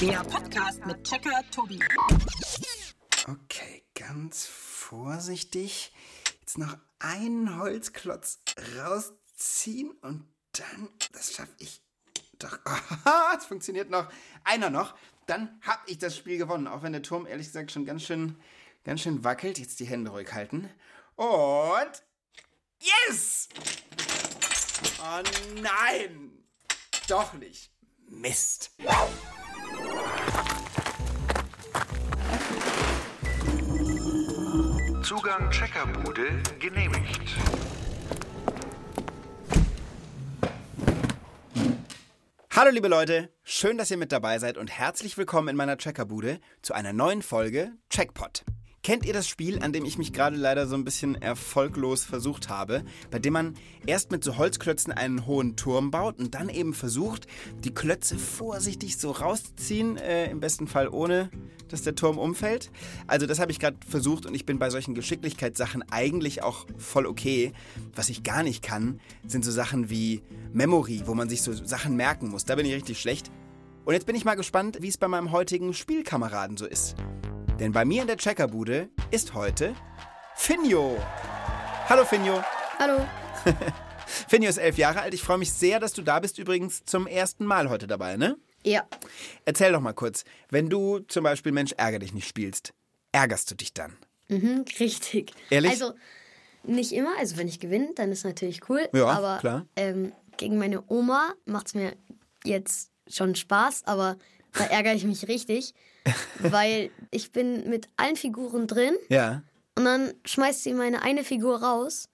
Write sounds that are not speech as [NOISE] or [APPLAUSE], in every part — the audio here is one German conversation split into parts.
Der Podcast mit Checker Tobi. Okay, ganz vorsichtig. Jetzt noch einen Holzklotz rausziehen und dann, das schaffe ich doch. [LAUGHS] Es funktioniert noch. Einer noch. Dann habe ich das Spiel gewonnen, auch wenn der Turm ehrlich gesagt schon ganz schön, ganz schön wackelt. Jetzt die Hände ruhig halten. Und yes! Oh nein! Doch nicht. Mist. Zugang Checkerbude genehmigt. Hallo liebe Leute, schön, dass ihr mit dabei seid und herzlich willkommen in meiner Checkerbude zu einer neuen Folge Checkpot. Kennt ihr das Spiel, an dem ich mich gerade leider so ein bisschen erfolglos versucht habe, bei dem man erst mit so Holzklötzen einen hohen Turm baut und dann eben versucht, die Klötze vorsichtig so rauszuziehen, äh, im besten Fall ohne, dass der Turm umfällt? Also das habe ich gerade versucht und ich bin bei solchen Geschicklichkeitssachen eigentlich auch voll okay. Was ich gar nicht kann, sind so Sachen wie Memory, wo man sich so Sachen merken muss. Da bin ich richtig schlecht. Und jetzt bin ich mal gespannt, wie es bei meinem heutigen Spielkameraden so ist. Denn bei mir in der Checkerbude ist heute Finjo. Hallo Finjo. Hallo. [LAUGHS] Finjo ist elf Jahre alt. Ich freue mich sehr, dass du da bist. Übrigens zum ersten Mal heute dabei, ne? Ja. Erzähl doch mal kurz, wenn du zum Beispiel Mensch ärger dich nicht spielst, ärgerst du dich dann? Mhm, richtig. Ehrlich? Also nicht immer. Also wenn ich gewinne, dann ist natürlich cool. Ja, aber klar. Ähm, gegen meine Oma macht es mir jetzt schon Spaß, aber da ärgere ich mich richtig, [LAUGHS] weil ich bin mit allen Figuren drin Ja. und dann schmeißt sie meine eine Figur raus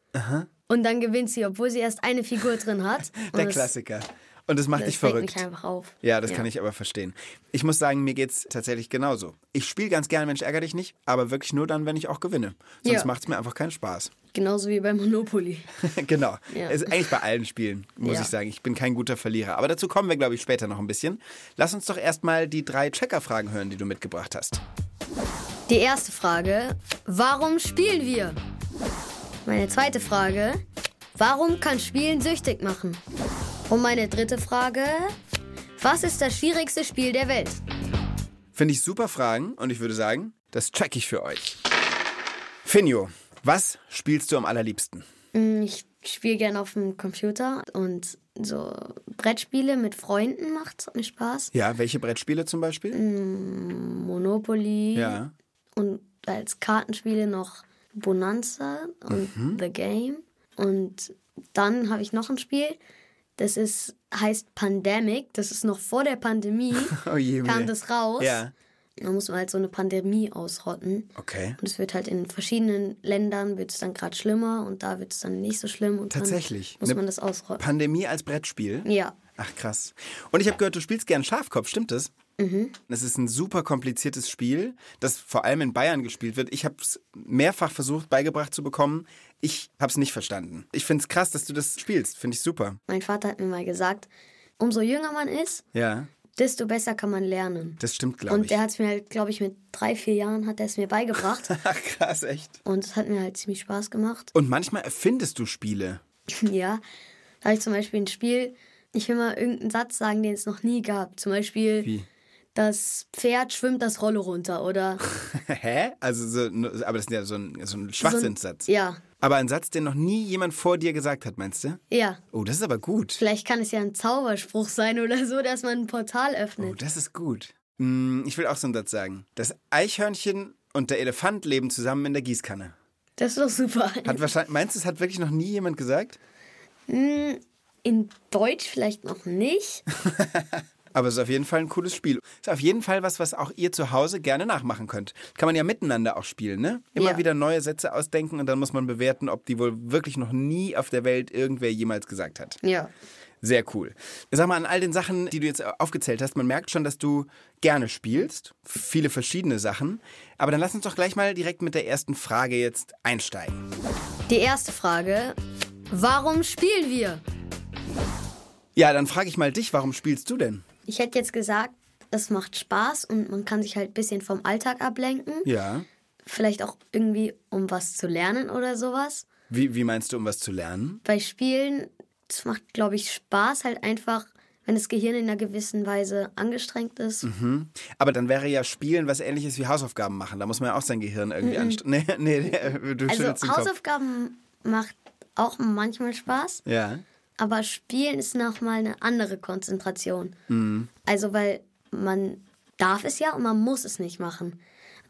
und dann gewinnt sie, obwohl sie erst eine Figur drin hat. [LAUGHS] Der das- Klassiker. Und das macht Das dich verrückt. mich einfach auf. Ja, das kann ich aber verstehen. Ich muss sagen, mir geht's tatsächlich genauso. Ich spiele ganz gerne Mensch ärger dich nicht, aber wirklich nur dann, wenn ich auch gewinne. Sonst Ja. macht's mir einfach keinen Spaß. Genauso wie bei Monopoly. [LAUGHS] genau. Ja. Es ist eigentlich bei allen Spielen, muss Ja. ich sagen. Ich bin kein guter Verlierer. Aber dazu kommen wir, glaube ich, später noch ein bisschen. Lass uns doch erstmal die drei Checker-Fragen hören, die du mitgebracht hast. Die erste Frage, warum spielen wir? Meine zweite Frage, warum kann Spielen süchtig machen? Und meine dritte Frage, was ist das schwierigste Spiel der Welt? Finde ich super Fragen und ich würde sagen, das check ich für euch. Finjo, was spielst du am allerliebsten? Hm, Ich spiele gerne auf dem Computer und so Brettspiele mit Freunden macht mir Spaß. Ja, welche Brettspiele zum Beispiel? Monopoly Ja. und als Kartenspiele noch Bonanza und Mhm. The Game. Und dann habe ich noch ein Spiel, das ist, heißt Pandemic. Das ist noch vor der Pandemie. [LAUGHS] Oh je, kam mir. das raus. Ja. Da muss man halt so eine Pandemie ausrotten. Okay. Und es wird halt in verschiedenen Ländern wird es dann gerade schlimmer und da wird es dann nicht so schlimm. Und Tatsächlich. Dann muss man das ausrotten. Pandemie als Brettspiel? ja. Ach krass. Und ich habe gehört, du spielst gern Schafkopf, stimmt das? Mhm. Das ist ein super kompliziertes Spiel, das vor allem in Bayern gespielt wird. Ich habe es mehrfach versucht beigebracht zu bekommen. Ich habe es nicht verstanden. Ich finde es krass, dass du das spielst. Finde ich super. Mein Vater hat mir mal gesagt, umso jünger man ist, Ja, desto besser kann man lernen. das stimmt, glaube Und ich. der hat es mir halt, glaube ich, mit drei, vier Jahren hat er es mir beigebracht. [LAUGHS] Ach krass, echt. Und es hat mir halt ziemlich Spaß gemacht. Und manchmal erfindest du Spiele. [LAUGHS] ja. Da habe ich zum Beispiel ein Spiel, ich will mal irgendeinen Satz sagen, den es noch nie gab. Zum Beispiel, Wie? das Pferd schwimmt das Rolle runter oder [LAUGHS] Hä? Also, so, aber das ist ja so ein, so ein Schwachsinnssatz. So ein, ja, Aber ein Satz, den noch nie jemand vor dir gesagt hat, meinst du? ja. Oh, das ist aber gut. Vielleicht kann es ja ein Zauberspruch sein oder so, dass man ein Portal Oh, öffnet. das ist gut. Hm, ich will auch so einen Satz sagen. Das Eichhörnchen und der Elefant leben zusammen in der Gießkanne. Das ist doch super. Hat wahrscheinlich, meinst du, es hat wirklich noch nie jemand gesagt? In Deutsch vielleicht noch nicht. [LAUGHS] Aber es ist auf jeden Fall ein cooles Spiel. Ist auf jeden Fall was, was auch ihr zu Hause gerne nachmachen könnt. Kann man ja miteinander auch spielen, ne? Immer Ja. wieder neue Sätze ausdenken und dann muss man bewerten, ob die wohl wirklich noch nie auf der Welt irgendwer jemals gesagt hat. Ja. Sehr cool. Sag mal, an all den Sachen, die du jetzt aufgezählt hast, man merkt schon, dass du gerne spielst. Viele verschiedene Sachen. Aber dann lass uns doch gleich mal direkt mit der ersten Frage jetzt einsteigen. Die erste Frage: Warum spielen wir? Ja, dann frage ich mal dich, warum spielst du denn? Ich hätte jetzt gesagt, es macht Spaß und man kann sich halt ein bisschen vom Alltag ablenken. Ja. Vielleicht auch irgendwie, um was zu lernen oder sowas. Wie, wie meinst du, um was zu lernen? Bei Spielen, es macht, glaube ich, Spaß, halt einfach wenn das Gehirn in einer gewissen Weise angestrengt ist. Aber dann wäre ja Spielen was ähnliches wie Hausaufgaben machen. Da muss man ja auch sein Gehirn irgendwie anstrengen. [LAUGHS] Nee, nee, nee, du Also. Hausaufgaben macht auch manchmal Spaß, Ja. Aber Spielen ist nochmal eine andere Konzentration. Mhm. Also weil man darf es ja und man muss es nicht machen.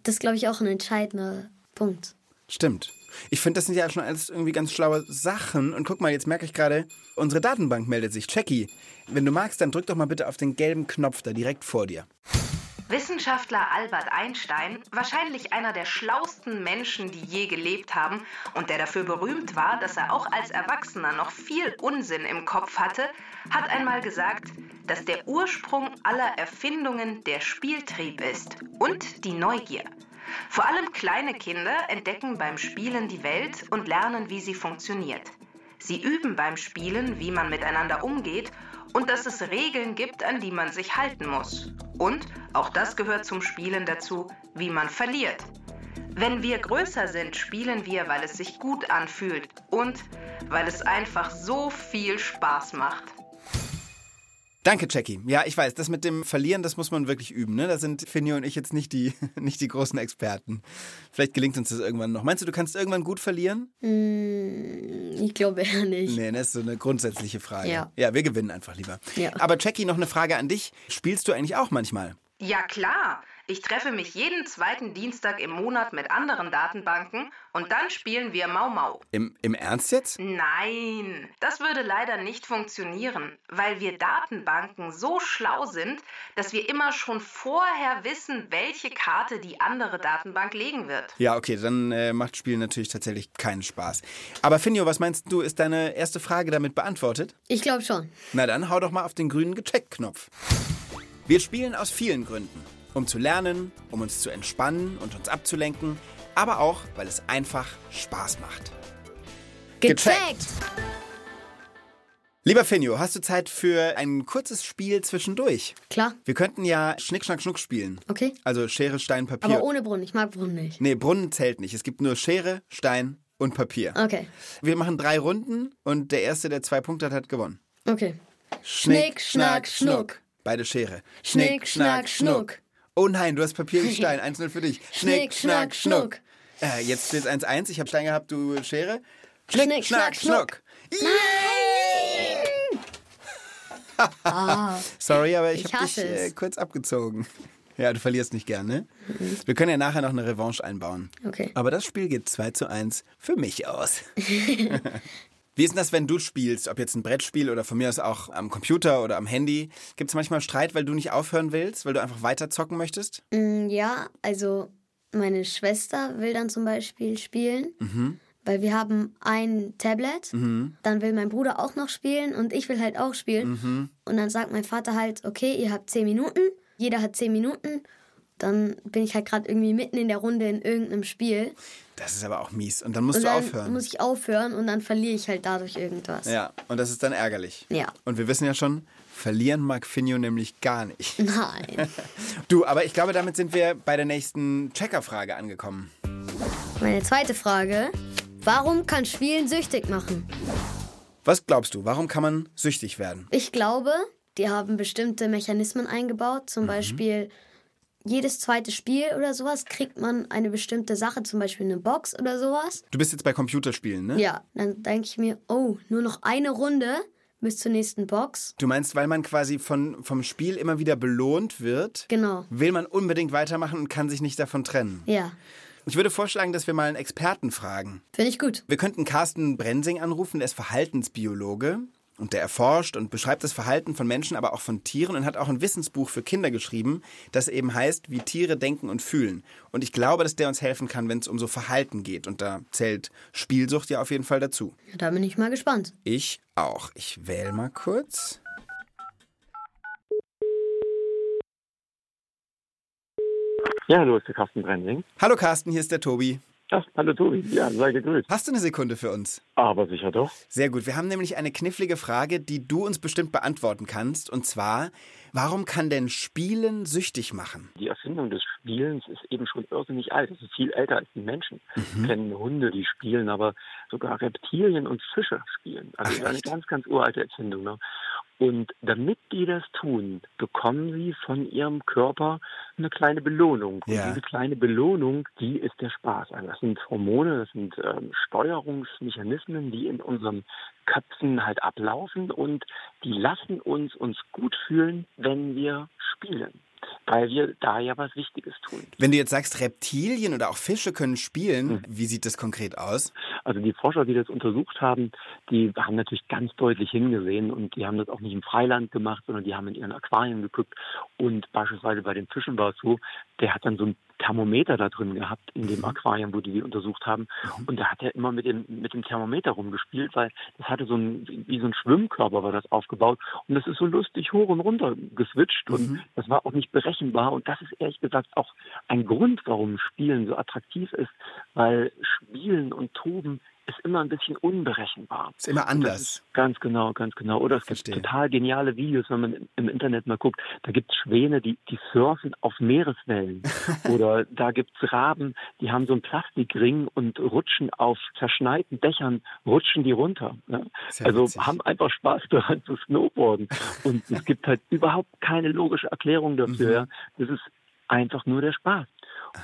Das ist, glaube ich, auch ein entscheidender Punkt. Stimmt. Ich finde, das sind ja schon alles irgendwie ganz schlaue Sachen. Und guck mal, jetzt merke ich gerade, unsere Datenbank meldet sich. Jackie, wenn du magst, dann drück doch mal bitte auf den gelben Knopf da direkt vor dir. Wissenschaftler Albert Einstein, wahrscheinlich einer der schlausten Menschen, die je gelebt haben und der dafür berühmt war, dass er auch als Erwachsener noch viel Unsinn im Kopf hatte, hat einmal gesagt, dass der Ursprung aller Erfindungen der Spieltrieb ist und die Neugier. Vor allem kleine Kinder entdecken beim Spielen die Welt und lernen, wie sie funktioniert. Sie üben beim Spielen, wie man miteinander umgeht und dass es Regeln gibt, an die man sich halten muss. Und, auch das gehört zum Spielen dazu, wie man verliert. Wenn wir größer sind, spielen wir, weil es sich gut anfühlt und weil es einfach so viel Spaß macht. Danke, Jackie. Ja, ich weiß, das mit dem Verlieren, das muss man wirklich üben. Ne? Da sind Finio und ich jetzt nicht die, [LAUGHS] nicht die großen Experten. Vielleicht gelingt uns das irgendwann noch. Meinst du, du kannst irgendwann gut verlieren? Ich glaube eher nicht. Nee, das ist so eine grundsätzliche Frage. Ja. ja, wir gewinnen einfach lieber. Ja. Aber Jackie, noch eine Frage an dich. Spielst du eigentlich auch manchmal? Ja klar, ich treffe mich jeden zweiten Dienstag im Monat mit anderen Datenbanken und dann spielen wir Mau Mau. Im, im Ernst jetzt? Nein, das würde leider nicht funktionieren, weil wir Datenbanken so schlau sind, dass wir immer schon vorher wissen, welche Karte die andere Datenbank legen wird. Ja, okay, dann äh, macht Spielen natürlich tatsächlich keinen Spaß. Aber Finjo, was meinst du, ist deine erste Frage damit beantwortet? Ich glaube schon. Na dann hau doch mal auf den grünen Gecheckt-Knopf. Wir spielen aus vielen Gründen. Um zu lernen, um uns zu entspannen und uns abzulenken, aber auch, weil es einfach Spaß macht. Gecheckt! Lieber Finjo, hast du Zeit für ein kurzes Spiel zwischendurch? Klar. Wir könnten ja Schnick, Schnack, Schnuck spielen. Okay. Also Schere, Stein, Papier. Aber ohne Brunnen. Ich mag Brunnen nicht. nee, Brunnen zählt nicht. Es gibt nur Schere, Stein und Papier. Okay. Wir machen drei Runden und der Erste, der zwei Punkte hat, hat gewonnen. Okay. Schnick, Schnack, Schnuck. Beide Schere. Schnick, Schnack, Schnuck. Oh nein, du hast Papier und Stein. 1-0 [LAUGHS] für dich. Schnick, Schnack, Schnuck. Äh, jetzt steht es 1-1. Ich habe Stein gehabt, du Schere. Schnick, Schnack, Schnuck. [LAUGHS] Sorry, aber ich, Ich habe dich äh, kurz abgezogen. Ja, du verlierst nicht gern, ne? Wir können ja nachher noch eine Revanche einbauen. Okay. Aber das Spiel geht 2 zu 1 für mich aus. [LAUGHS] Wie ist denn das, wenn du spielst? Ob jetzt ein Brettspiel oder von mir aus auch am Computer oder am Handy? Gibt es manchmal Streit, weil du nicht aufhören willst, weil du einfach weiter zocken möchtest? Mm, Ja, also meine Schwester will dann zum Beispiel spielen, Mhm. weil wir haben ein Tablet. Dann will mein Bruder auch noch spielen und ich will halt auch spielen. Mhm. Und dann sagt mein Vater halt, okay, ihr habt zehn Minuten, jeder hat zehn Minuten. Dann bin ich halt gerade irgendwie mitten in der Runde in irgendeinem Spiel. Das ist aber auch mies. Und dann musst Und du dann aufhören. muss ich aufhören und dann verliere ich halt dadurch irgendwas. ja, und das ist dann ärgerlich. Ja. Und wir wissen ja schon, verlieren mag Finjo nämlich gar nicht. [LAUGHS] Nein. [LAUGHS] Du, aber ich glaube, damit sind wir bei der nächsten Checker-Frage angekommen. Meine zweite Frage. Warum kann Spielen süchtig machen? Was glaubst du, warum kann man süchtig werden? Ich glaube, die haben bestimmte Mechanismen eingebaut. Mhm. Zum Beispiel jedes zweite Spiel oder sowas kriegt man eine bestimmte Sache, zum Beispiel eine Box oder sowas. Du bist jetzt bei Computerspielen, ne? Ja, dann denke ich mir, oh, nur noch eine Runde bis zur nächsten Box. Du meinst, weil man quasi von, vom Spiel immer wieder belohnt wird, Genau. will man unbedingt weitermachen und kann sich nicht davon trennen. Ja, Ich würde vorschlagen, dass wir mal einen Experten fragen. finde ich gut. Wir könnten Carsten Brensing anrufen, der ist Verhaltensbiologe und der erforscht und beschreibt das Verhalten von Menschen, aber auch von Tieren und hat auch ein Wissensbuch für Kinder geschrieben, das eben heißt, wie Tiere denken und fühlen. Und ich glaube, dass der uns helfen kann, wenn es um so Verhalten geht. Und da zählt Spielsucht ja auf jeden Fall dazu. Ja, da bin ich mal gespannt. Ich auch. Ich wähle mal kurz. Ja, hallo, ist der Carsten Brending. Hallo Carsten, hier ist der Tobi. Ach, hallo Tobi. Ja, sei gegrüßt. Hast du eine Sekunde für uns? Aber sicher doch. Sehr gut. Wir haben nämlich eine knifflige Frage, die du uns bestimmt beantworten kannst. Und zwar, warum kann denn Spielen süchtig machen? Die Erfindung des Spielens ist eben schon irrsinnig alt. Es ist viel älter als die Menschen. Wir kennen Hunde, die spielen, aber sogar Reptilien und Fische spielen. Also Ach, eine echt? ganz, ganz uralte Erfindung. Ne? Und damit die das tun, bekommen sie von ihrem Körper eine kleine Belohnung. Und Ja. diese kleine Belohnung, die ist der Spaß. Also das sind Hormone, das sind ähm, Steuerungsmechanismen, die in unseren Köpfen halt ablaufen und die lassen uns uns gut fühlen, wenn wir spielen. Weil wir da ja was Wichtiges tun. Wenn du jetzt sagst, Reptilien oder auch Fische können spielen, Hm. wie sieht das konkret aus? Also die Forscher, die das untersucht haben, die haben natürlich ganz deutlich hingesehen und die haben das auch nicht im Freiland gemacht, sondern die haben in ihren Aquarien geguckt. Und beispielsweise bei den Fischen war es so, der hat dann so ein Thermometer da drin gehabt in dem Aquarium, wo die die untersucht haben. Und da hat er immer mit dem, mit dem Thermometer rumgespielt, weil das hatte so ein, wie so ein Schwimmkörper war das aufgebaut. Und das ist so lustig hoch und runter geswitcht und das war auch nicht berechenbar. Und das ist ehrlich gesagt auch ein Grund, warum Spielen so attraktiv ist, weil Spielen und Toben ist immer ein bisschen unberechenbar. Ist immer anders. ist ganz genau, ganz genau. Oder es Verstehe. gibt total geniale Videos, wenn man im- Internet mal guckt. Da gibt es Schwäne, die, die surfen auf Meereswellen. [LAUGHS] Oder da gibt es Raben, die haben so einen Plastikring und rutschen auf zerschneiten Dächern, rutschen die runter. Ne? Also witzig. haben einfach Spaß daran zu snowboarden. Und es gibt halt überhaupt keine logische Erklärung dafür. Mhm. Das ist einfach nur der Spaß.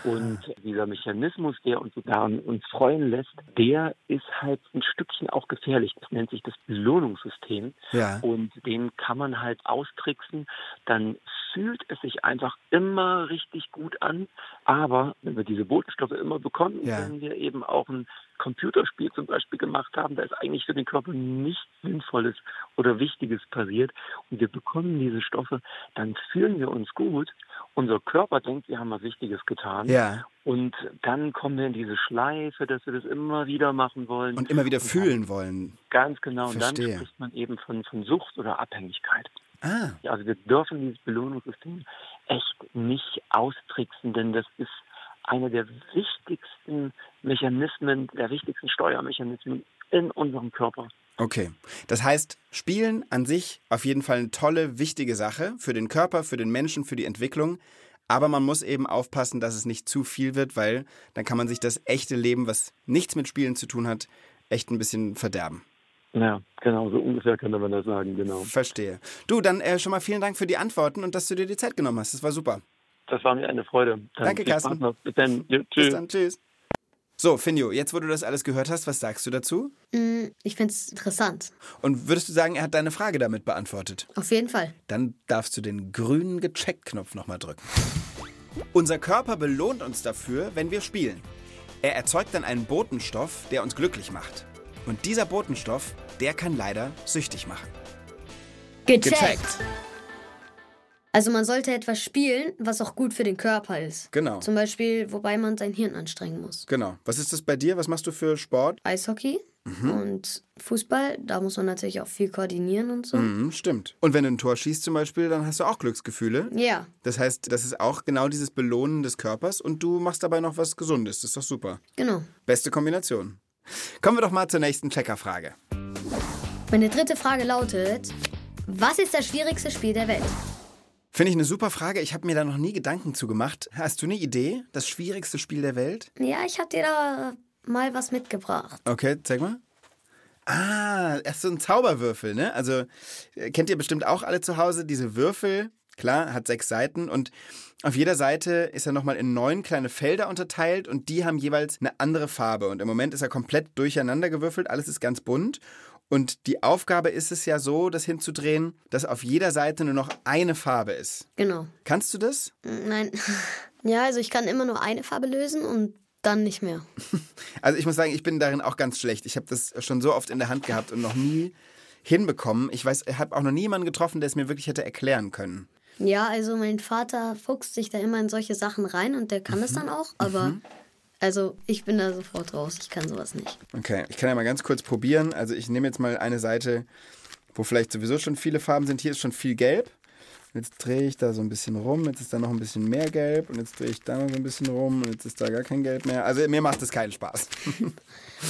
Und dieser Mechanismus, der uns so daran uns freuen lässt, der ist halt ein Stückchen auch gefährlich. Das nennt sich das Belohnungssystem. Ja. Und den kann man halt austricksen. Dann fühlt es sich einfach immer richtig gut an. Aber wenn wir diese Botenstoffe immer bekommen, Ja. wenn wir eben auch ein Computerspiel zum Beispiel gemacht haben, da ist eigentlich für den Körper nichts Sinnvolles oder Wichtiges passiert und wir bekommen diese Stoffe, dann fühlen wir uns gut. Unser Körper denkt, wir haben was Wichtiges getan. Ja. Und dann kommen wir in diese Schleife, dass wir das immer wieder machen wollen. Und immer wieder dann- fühlen wollen. Ganz genau. Und dann Verstehe. spricht man eben von, von Sucht oder Abhängigkeit. Ah, Ja, also wir dürfen dieses Belohnungssystem echt nicht austricksen, denn das ist einer der wichtigsten Mechanismen, der wichtigsten Steuermechanismen in unserem Körper. Okay. Das heißt, Spielen an sich auf jeden Fall eine tolle, wichtige Sache für den Körper, für den Menschen, für die Entwicklung. Aber man muss eben aufpassen, dass es nicht zu viel wird, weil dann kann man sich das echte Leben, was nichts mit Spielen zu tun hat, echt ein bisschen verderben. Ja, genau, so ungefähr könnte man das sagen, genau. Verstehe. Du, dann äh, schon mal vielen Dank für die Antworten und dass du dir die Zeit genommen hast. Das war super. Das war mir eine Freude. Dann Danke, Carsten. Bis dann. Bis tschüss. dann, tschüss. So, Finjo, jetzt wo du das alles gehört hast, was sagst du dazu? Mm, Ich finde es interessant. Und würdest du sagen, er hat deine Frage damit beantwortet? Auf jeden Fall. Dann darfst du den grünen Gecheckt-Knopf nochmal drücken. Unser Körper belohnt uns dafür, wenn wir spielen. Er erzeugt dann einen Botenstoff, der uns glücklich macht. Und dieser Botenstoff, der kann leider süchtig machen. Gecheckt. Also man sollte etwas spielen, was auch gut für den Körper ist. Genau. Zum Beispiel, wobei man sein Hirn anstrengen muss. Genau. Was ist das bei dir? Was machst du für Sport? Eishockey und Fußball, da muss man natürlich auch viel koordinieren und so. Mhm, stimmt. Und wenn du ein Tor schießt zum Beispiel, dann hast du auch Glücksgefühle. Ja, Das heißt, das ist auch genau dieses Belohnen des Körpers und du machst dabei noch was Gesundes. Das ist doch super. genau. Beste Kombination. Kommen wir doch mal zur nächsten Checkerfrage. Meine dritte Frage lautet, was ist das schwierigste Spiel der Welt? Finde ich eine super Frage. Ich habe mir da noch nie Gedanken zu gemacht. Hast du eine Idee? Das schwierigste Spiel der Welt? Ja, ich habe dir da mal was mitgebracht. Okay, zeig mal. Ah, erst so ein Zauberwürfel, ne? Also äh, kennt ihr bestimmt auch alle zu Hause diese Würfel. Klar, hat sechs Seiten und auf jeder Seite ist er nochmal in neun kleine Felder unterteilt und die haben jeweils eine andere Farbe. Und im Moment ist er komplett durcheinander gewürfelt, alles ist ganz bunt. Und die Aufgabe ist es ja so, das hinzudrehen, dass auf jeder Seite nur noch eine Farbe ist. Genau. Kannst du das? Nein. [LAUGHS] Ja, also ich kann immer nur eine Farbe lösen und dann nicht mehr. [LAUGHS] Also ich muss sagen, ich bin darin auch ganz schlecht. Ich habe das schon so oft in der Hand gehabt und noch nie hinbekommen. Ich weiß, ich habe auch noch nie jemanden getroffen, der es mir wirklich hätte erklären können. Ja, also mein Vater fuchst sich da immer in solche Sachen rein und der kann es dann auch, aber also ich bin da sofort raus. Ich kann sowas nicht. Okay, ich kann ja mal ganz kurz probieren. Also ich nehme jetzt mal eine Seite, wo vielleicht sowieso schon viele Farben sind. Hier ist schon viel Gelb. Jetzt drehe ich da so ein bisschen rum. Jetzt ist da noch ein bisschen mehr Gelb. Und jetzt drehe ich da noch so ein bisschen rum. Und jetzt ist da gar kein Gelb mehr. Also mir macht es keinen Spaß. [LAUGHS]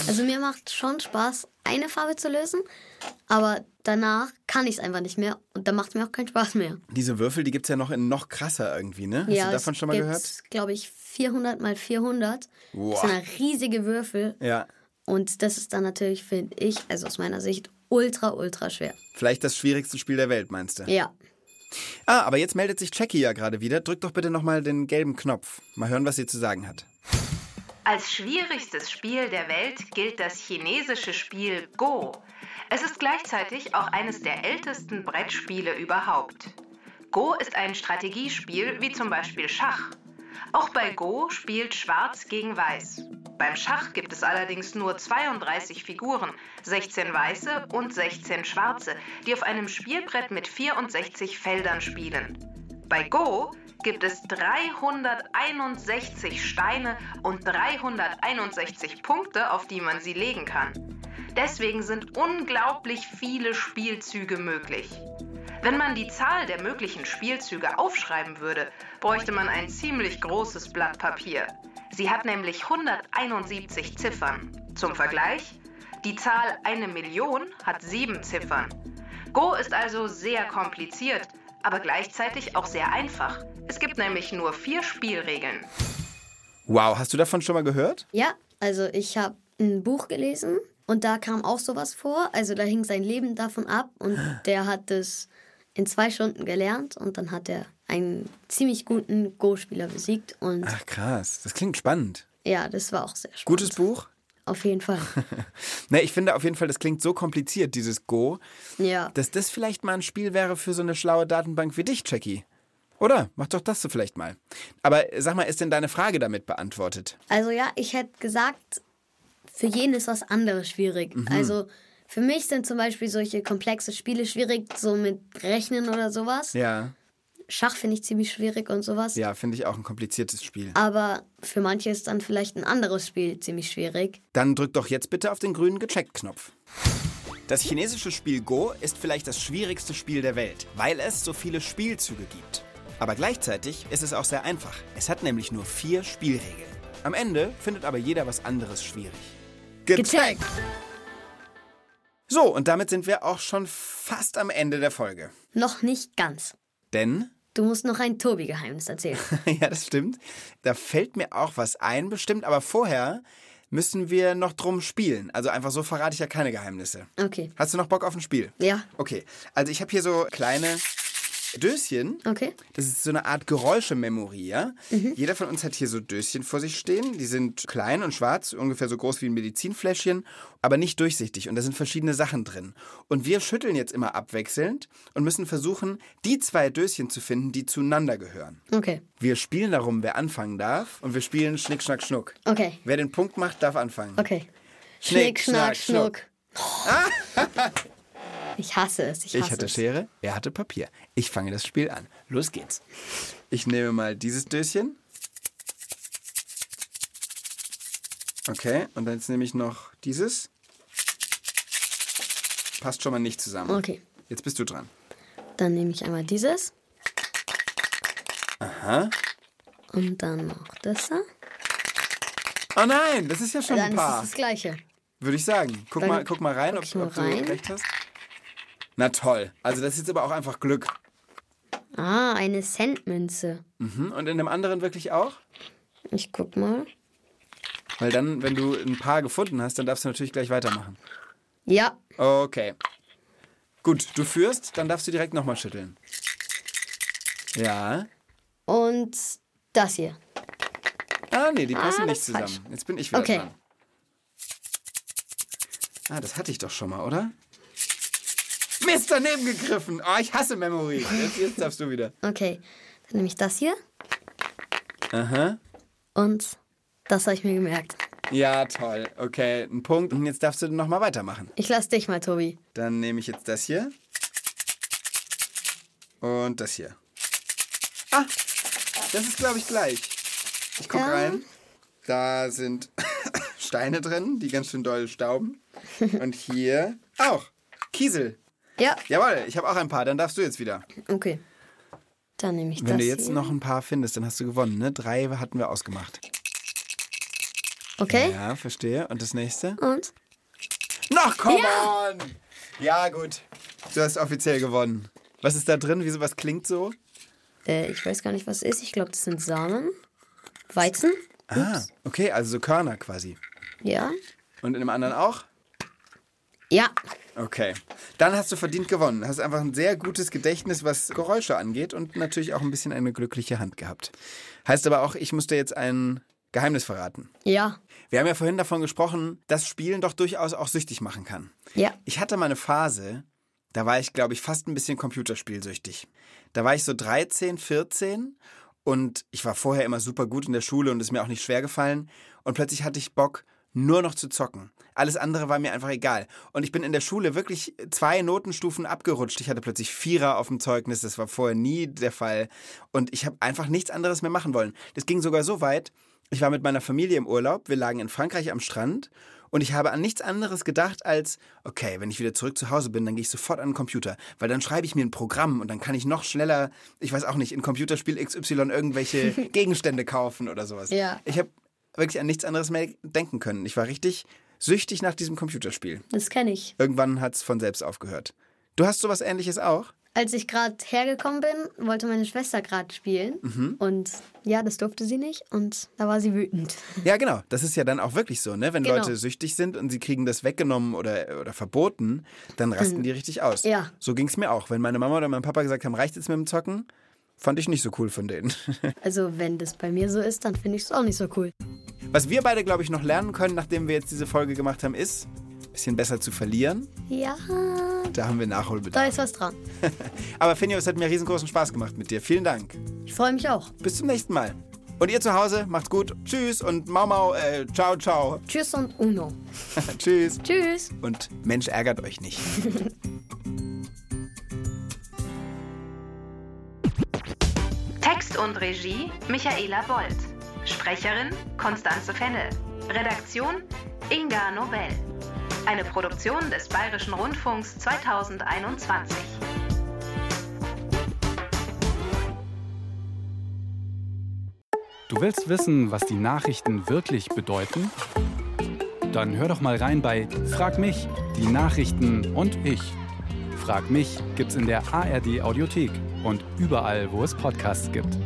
Also mir macht schon Spaß, eine Farbe zu lösen, aber danach kann ich es einfach nicht mehr und dann macht es mir auch keinen Spaß mehr. Diese Würfel, die gibt es ja noch in noch krasser irgendwie, ne? Hast du davon schon mal gehört? glaube ich, 400 mal 400. Wow. Das sind riesige Würfel Ja. und das ist dann natürlich, finde ich, also aus meiner Sicht, ultra, ultra schwer. Vielleicht das schwierigste Spiel der Welt, meinst du? Ja. Ah, aber jetzt meldet sich Jackie ja gerade wieder. Drück doch bitte nochmal den gelben Knopf. Mal hören, was sie zu sagen hat. Als schwierigstes Spiel der Welt gilt das chinesische Spiel Go. Es ist gleichzeitig auch eines der ältesten Brettspiele überhaupt. Go ist ein Strategiespiel wie zum Beispiel Schach. Auch bei Go spielt Schwarz gegen Weiß. Beim Schach gibt es allerdings nur 32 Figuren, 16 weiße und 16 schwarze, die auf einem Spielbrett mit 64 Feldern spielen. Bei Go gibt es 361 Steine und 361 Punkte, auf die man sie legen kann. Deswegen sind unglaublich viele Spielzüge möglich. Wenn man die Zahl der möglichen Spielzüge aufschreiben würde, bräuchte man ein ziemlich großes Blatt Papier. Sie hat nämlich 171 Ziffern. Zum Vergleich, die Zahl eine Million hat sieben Ziffern. Go ist also sehr kompliziert, aber gleichzeitig auch sehr einfach. Es gibt nämlich nur vier Spielregeln. Wow, hast du davon schon mal gehört? Ja, also ich habe ein Buch gelesen und da kam auch sowas vor. Also da hing sein Leben davon ab und [GASPS] der hat es in zwei Stunden gelernt und dann hat er einen ziemlich guten Go-Spieler besiegt und Ach krass, das klingt spannend. ja, das war auch sehr spannend. Gutes Buch? Auf jeden Fall. [LAUGHS] Ne, ich finde auf jeden Fall, das klingt so kompliziert, dieses Go, Ja. dass das vielleicht mal ein Spiel wäre für so eine schlaue Datenbank wie dich, Jackie. Oder? Mach doch das so vielleicht mal. Aber sag mal, ist denn deine Frage damit beantwortet? Also ja, ich hätte gesagt, für jeden ist was anderes schwierig. Mhm. Also für mich sind zum Beispiel solche komplexe Spiele schwierig, so mit Rechnen oder sowas. Ja, Schach finde ich ziemlich schwierig und sowas. ja, finde ich auch ein kompliziertes Spiel. Aber für manche ist dann vielleicht ein anderes Spiel ziemlich schwierig. Dann drück doch jetzt bitte auf den grünen Gecheckt-Knopf. Das chinesische Spiel Go ist vielleicht das schwierigste Spiel der Welt, weil es so viele Spielzüge gibt. Aber gleichzeitig ist es auch sehr einfach. Es hat nämlich nur vier Spielregeln. Am Ende findet aber jeder was anderes schwierig. Gecheckt! So, und damit sind wir auch schon fast am Ende der Folge. Noch nicht ganz. Denn, Du musst noch ein Tobi-Geheimnis erzählen. [LAUGHS] ja, das stimmt, da fällt mir auch was ein, bestimmt, aber vorher müssen wir noch drum spielen. Also einfach so verrate ich ja keine Geheimnisse. Okay. Hast du noch Bock auf ein Spiel? Ja. Okay, also ich habe hier so kleine Döschen. Okay. Das ist so eine Art Geräuschememory, ja? Jeder von uns hat hier so Döschen vor sich stehen. Die sind klein und schwarz, ungefähr so groß wie ein Medizinfläschchen, aber nicht durchsichtig. Und da sind verschiedene Sachen drin. Und wir schütteln jetzt immer abwechselnd und müssen versuchen, die zwei Döschen zu finden, die zueinander gehören. Okay. Wir spielen darum, wer anfangen darf. Und wir spielen Schnick, Schnack, Schnuck. Okay. Wer den Punkt macht, darf anfangen. Okay. Schnick, Schnick, schnack, schnack, schnuck. [LAUGHS] Ich hasse es. Ich hasse Ich hatte es. Schere, er hatte Papier. Ich fange das Spiel an. Los geht's. Ich nehme mal dieses Döschen. Okay, und dann jetzt nehme ich noch dieses. Passt schon mal nicht zusammen. Okay. Jetzt bist du dran. Dann nehme ich einmal dieses. Aha. Und dann noch das da. Oh nein, das ist ja schon Dann ein ist es paar. das gleiche. Würde ich sagen. Guck Dann mal, guck mal rein, ob, mal ob du rein. recht hast. Na toll. Also das ist jetzt aber auch einfach Glück. Ah, eine Centmünze. Mhm. Und in dem anderen wirklich auch? Ich guck mal. Weil dann, wenn du ein paar gefunden hast, dann darfst du natürlich gleich weitermachen. Ja. Okay. Gut, du führst, dann darfst du direkt nochmal schütteln. Ja. Und das hier. Ah, nee, die passen Ah, nicht zusammen. Jetzt bin ich wieder Okay. dran. Ah, das hatte ich doch schon mal, oder? Mist, daneben gegriffen. Oh, ich hasse Memory. Jetzt, jetzt darfst du wieder. Okay. Dann nehme ich das hier. Aha. Und das habe ich mir gemerkt. Ja, toll. Okay, ein Punkt. Und jetzt darfst du nochmal weitermachen. Ich lass dich mal, Tobi. Dann nehme ich jetzt das hier. Und das hier. Ah, das ist, glaube ich, gleich. Ich gucke Ja. rein. Da sind [LAUGHS] Steine drin, die ganz schön doll stauben. [LAUGHS] Und hier auch. Kiesel. Ja. Jawohl, ich habe auch ein paar. Dann darfst du jetzt wieder. Okay. Dann nehme ich Wenn das du jetzt hier. noch ein paar findest, dann hast du gewonnen. Ne? Drei hatten wir ausgemacht. Okay. Ja, verstehe. Und das nächste? Und? Noch, come on! Ja, gut. Du hast offiziell gewonnen. Was ist da drin? Wieso, was klingt so? Äh, ich weiß gar nicht, was es ist. Ich glaube, das sind Samen. Weizen. Ah, okay, also so Körner quasi. Ja. Und in dem anderen auch? Ja. Okay. Dann hast du verdient gewonnen. Hast einfach ein sehr gutes Gedächtnis, was Geräusche angeht und natürlich auch ein bisschen eine glückliche Hand gehabt. Heißt aber auch, ich musste jetzt ein Geheimnis verraten. Ja. Wir haben ja vorhin davon gesprochen, dass Spielen doch durchaus auch süchtig machen kann. Ja. Ich hatte mal eine Phase, da war ich, glaube ich, fast ein bisschen computerspielsüchtig. Da war ich so 13, 14 und ich war vorher immer super gut in der Schule und es ist mir auch nicht schwer gefallen. Und plötzlich hatte ich Bock, nur noch zu zocken. Alles andere war mir einfach egal. Und ich bin in der Schule wirklich zwei Notenstufen abgerutscht. Ich hatte plötzlich Vierer auf dem Zeugnis, das war vorher nie der Fall. Und ich habe einfach nichts anderes mehr machen wollen. Das ging sogar so weit, ich war mit meiner Familie im Urlaub, wir lagen in Frankreich am Strand und ich habe an nichts anderes gedacht als, okay, wenn ich wieder zurück zu Hause bin, dann gehe ich sofort an den Computer, weil dann schreibe ich mir ein Programm und dann kann ich noch schneller, ich weiß auch nicht, in Computerspiel XY irgendwelche [LAUGHS] Gegenstände kaufen oder sowas. Ja. Ich habe wirklich an nichts anderes mehr denken können. Ich war richtig süchtig nach diesem Computerspiel. Das kenne ich. Irgendwann hat es von selbst aufgehört. Du hast sowas ähnliches auch? Als ich gerade hergekommen bin, wollte meine Schwester gerade spielen. Mhm. Und ja, das durfte sie nicht. Und da war sie wütend. Ja, genau. Das ist ja dann auch wirklich so, ne? Wenn Genau. Leute süchtig sind und sie kriegen das weggenommen oder, oder verboten, dann rasten die richtig aus. Ja. So ging es mir auch. Wenn meine Mama oder mein Papa gesagt haben, reicht jetzt mit dem Zocken, fand ich nicht so cool von denen. [LAUGHS] Also, wenn das bei mir so ist, dann finde ich es auch nicht so cool. Was wir beide, glaube ich, noch lernen können, nachdem wir jetzt diese Folge gemacht haben, ist, ein bisschen besser zu verlieren. Ja, Da haben wir da Nachholbedarf. ist was dran. [LAUGHS] Aber Finjo, es hat mir riesengroßen Spaß gemacht mit dir. Vielen Dank. Ich freue mich auch. Bis zum nächsten Mal. Und ihr zu Hause, macht's gut. Tschüss und Mau Mau, äh, ciao, ciao. Tschüss und Uno. [LAUGHS] Tschüss. Tschüss. Und Mensch, ärgert euch nicht. Und Regie Michaela Bold. Sprecherin Konstanze Fennel. Redaktion Inga Nobel. Eine Produktion des Bayerischen Rundfunks 2021. Du willst wissen, was die Nachrichten wirklich bedeuten? Dann hör doch mal rein bei Frag mich, die Nachrichten und ich. Frag mich gibt's in der ARD Audiothek und überall, wo es Podcasts gibt.